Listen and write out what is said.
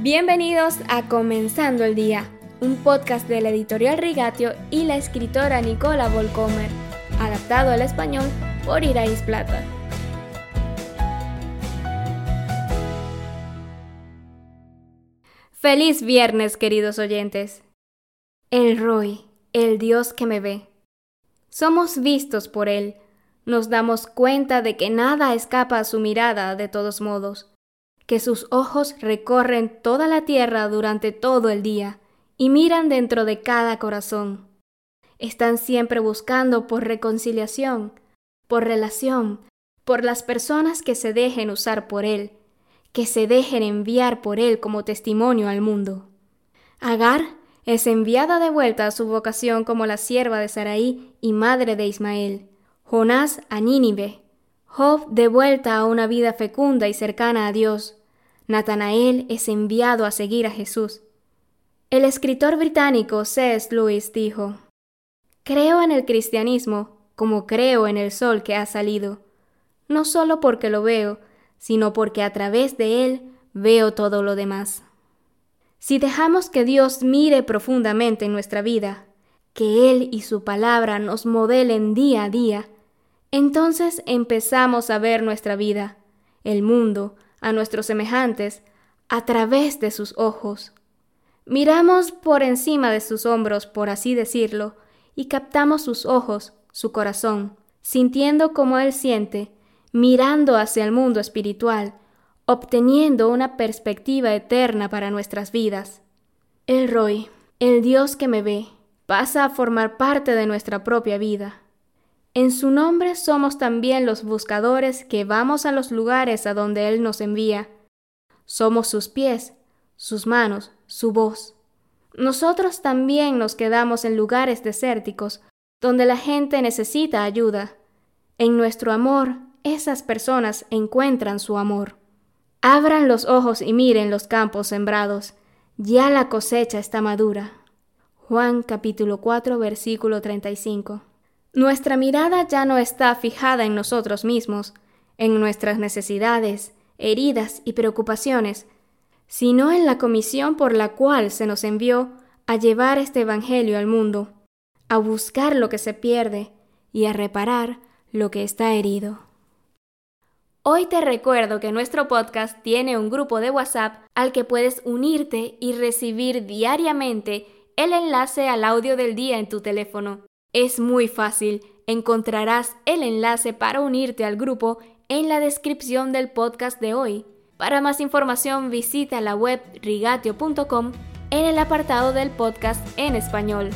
Bienvenidos a Comenzando el Día, un podcast de la editorial Rigatio y la escritora Nicola Volcomer, adaptado al español por Irais Plata. Feliz viernes, queridos oyentes. El Roy, el Dios que me ve. Somos vistos por Él, nos damos cuenta de que nada escapa a su mirada de todos modos que sus ojos recorren toda la tierra durante todo el día y miran dentro de cada corazón. Están siempre buscando por reconciliación, por relación, por las personas que se dejen usar por Él, que se dejen enviar por Él como testimonio al mundo. Agar es enviada de vuelta a su vocación como la sierva de Saraí y madre de Ismael, Jonás a Nínive, Job de vuelta a una vida fecunda y cercana a Dios, Natanael es enviado a seguir a Jesús. El escritor británico C.S. Lewis dijo, Creo en el cristianismo como creo en el sol que ha salido, no solo porque lo veo, sino porque a través de él veo todo lo demás. Si dejamos que Dios mire profundamente en nuestra vida, que Él y su palabra nos modelen día a día, entonces empezamos a ver nuestra vida, el mundo, a nuestros semejantes a través de sus ojos. Miramos por encima de sus hombros, por así decirlo, y captamos sus ojos, su corazón, sintiendo como Él siente, mirando hacia el mundo espiritual, obteniendo una perspectiva eterna para nuestras vidas. El Roy, el Dios que me ve, pasa a formar parte de nuestra propia vida. En su nombre somos también los buscadores que vamos a los lugares a donde Él nos envía. Somos sus pies, sus manos, su voz. Nosotros también nos quedamos en lugares desérticos, donde la gente necesita ayuda. En nuestro amor, esas personas encuentran su amor. Abran los ojos y miren los campos sembrados. Ya la cosecha está madura. Juan capítulo 4 versículo 35. Nuestra mirada ya no está fijada en nosotros mismos, en nuestras necesidades, heridas y preocupaciones, sino en la comisión por la cual se nos envió a llevar este Evangelio al mundo, a buscar lo que se pierde y a reparar lo que está herido. Hoy te recuerdo que nuestro podcast tiene un grupo de WhatsApp al que puedes unirte y recibir diariamente el enlace al audio del día en tu teléfono. Es muy fácil, encontrarás el enlace para unirte al grupo en la descripción del podcast de hoy. Para más información visita la web rigatio.com en el apartado del podcast en español.